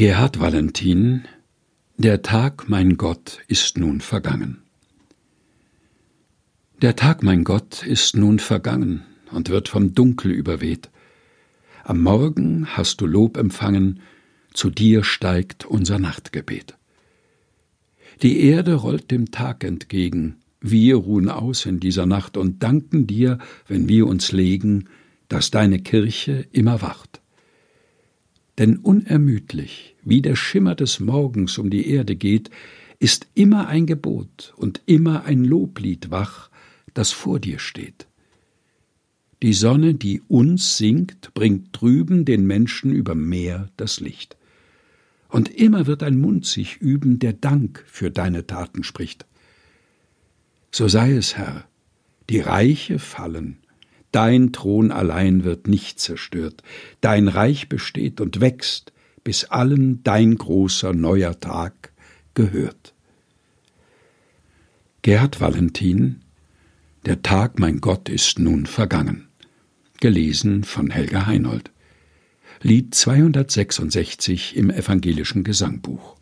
Gerhard Valentin Der Tag, mein Gott, ist nun vergangen. Der Tag, mein Gott, ist nun vergangen und wird vom Dunkel überweht. Am Morgen hast du Lob empfangen, zu dir steigt unser Nachtgebet. Die Erde rollt dem Tag entgegen, wir ruhen aus in dieser Nacht und danken dir, wenn wir uns legen, dass deine Kirche immer wacht. Denn unermüdlich, wie der Schimmer des Morgens um die Erde geht, ist immer ein Gebot und immer ein Loblied wach, das vor dir steht. Die Sonne, die uns singt, bringt drüben den Menschen über Meer das Licht. Und immer wird ein Mund sich üben, der Dank für deine Taten spricht. So sei es, Herr, die Reiche fallen, dein Thron allein wird nicht zerstört, dein Reich besteht und wächst, bis allen dein großer neuer Tag gehört. Gerhard Valentin der Tag, mein Gott, ist nun vergangen. Gelesen von Helga Heinold. Lied 266 im evangelischen Gesangbuch.